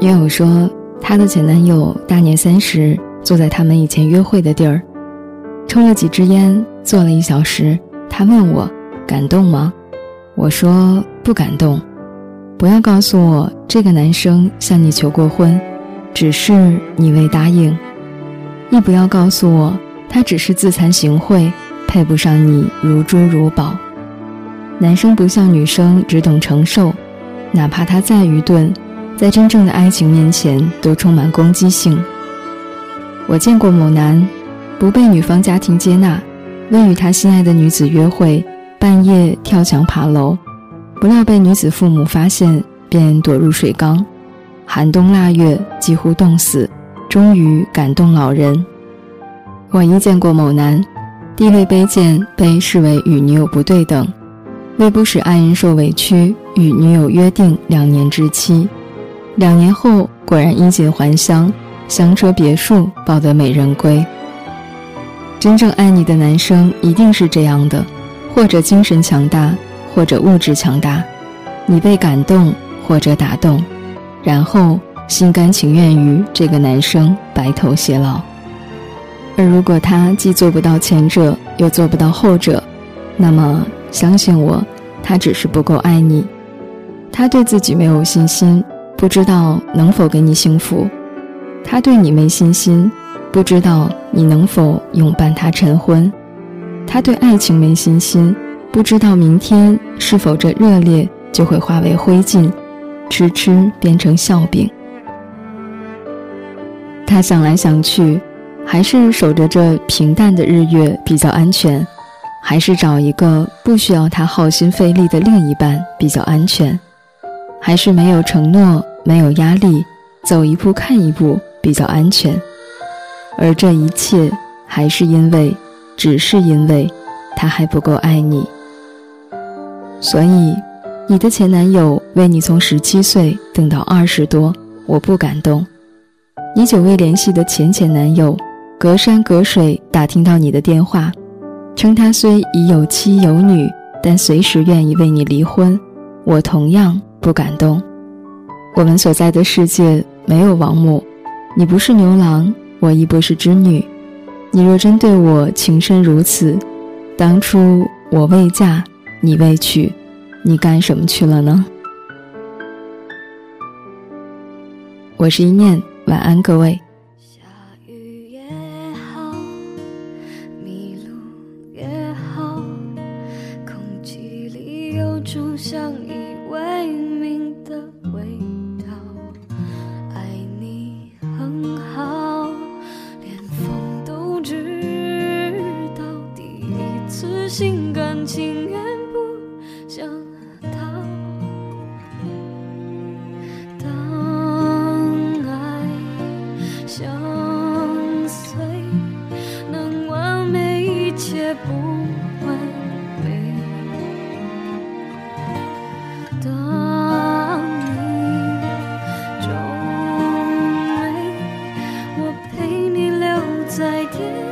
女友说，她的前男友大年三十坐在他们以前约会的地儿，抽了几支烟，坐了一小时。他问我感动吗？我说不感动。不要告诉我这个男生向你求过婚，只是你未答应。亦不要告诉我他只是自惭形秽，配不上你如珠如宝。男生不像女生只懂承受，哪怕他再愚钝，在真正的爱情面前都充满攻击性。我见过某男，不被女方家庭接纳，为与他心爱的女子约会，半夜跳墙爬楼，不料被女子父母发现，便躲入水缸，寒冬腊月几乎冻死，终于感动老人。我亦见过某男，地位卑贱，被视为与女友不对等。为不使爱人受委屈，与女友约定两年之期。两年后，果然衣锦还乡，香车别墅，抱得美人归。真正爱你的男生一定是这样的，或者精神强大，或者物质强大。你被感动或者打动，然后心甘情愿与这个男生白头偕老。而如果他既做不到前者，又做不到后者，那么。相信我，他只是不够爱你，他对自己没有信心，不知道能否给你幸福；他对你没信心，不知道你能否永伴他晨昏；他对爱情没信心，不知道明天是否这热烈就会化为灰烬，痴痴变成笑柄。他想来想去，还是守着这平淡的日月比较安全。还是找一个不需要他耗心费力的另一半比较安全，还是没有承诺、没有压力，走一步看一步比较安全。而这一切，还是因为，只是因为，他还不够爱你。所以，你的前男友为你从十七岁等到二十多，我不感动；你久未联系的前前男友，隔山隔水打听到你的电话。称他虽已有妻有女，但随时愿意为你离婚，我同样不感动。我们所在的世界没有王母，你不是牛郎，我亦不是织女。你若真对我情深如此，当初我未嫁，你未娶，你干什么去了呢？我是一念，晚安，各位。是心甘情愿不想逃。当爱相随，能完美，一切不完美。当你皱眉，我陪你留在天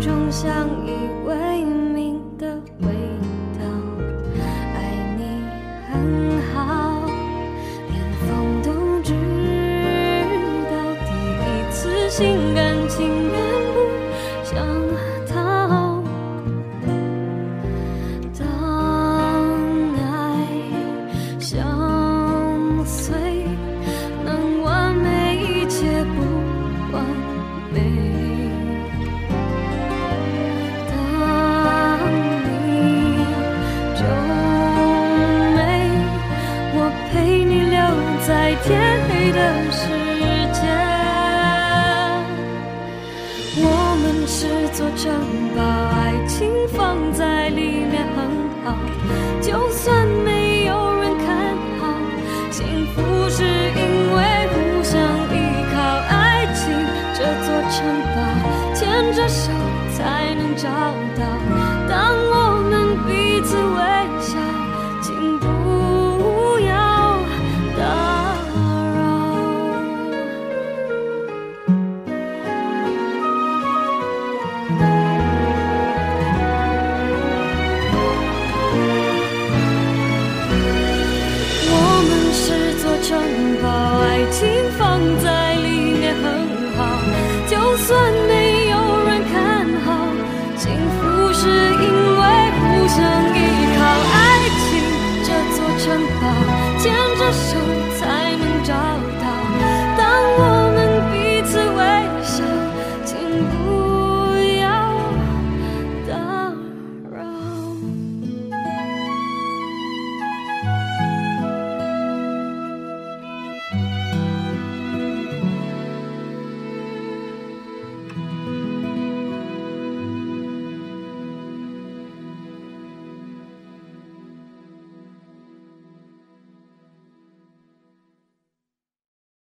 种相依为命的味道，爱你很好，连风都知道。第一次心甘情愿天黑的时间我们是座城堡爱情放在里面很好就算没有人看好幸福是因为互相依靠爱情这座城堡牵着手才能找到。想把爱情放在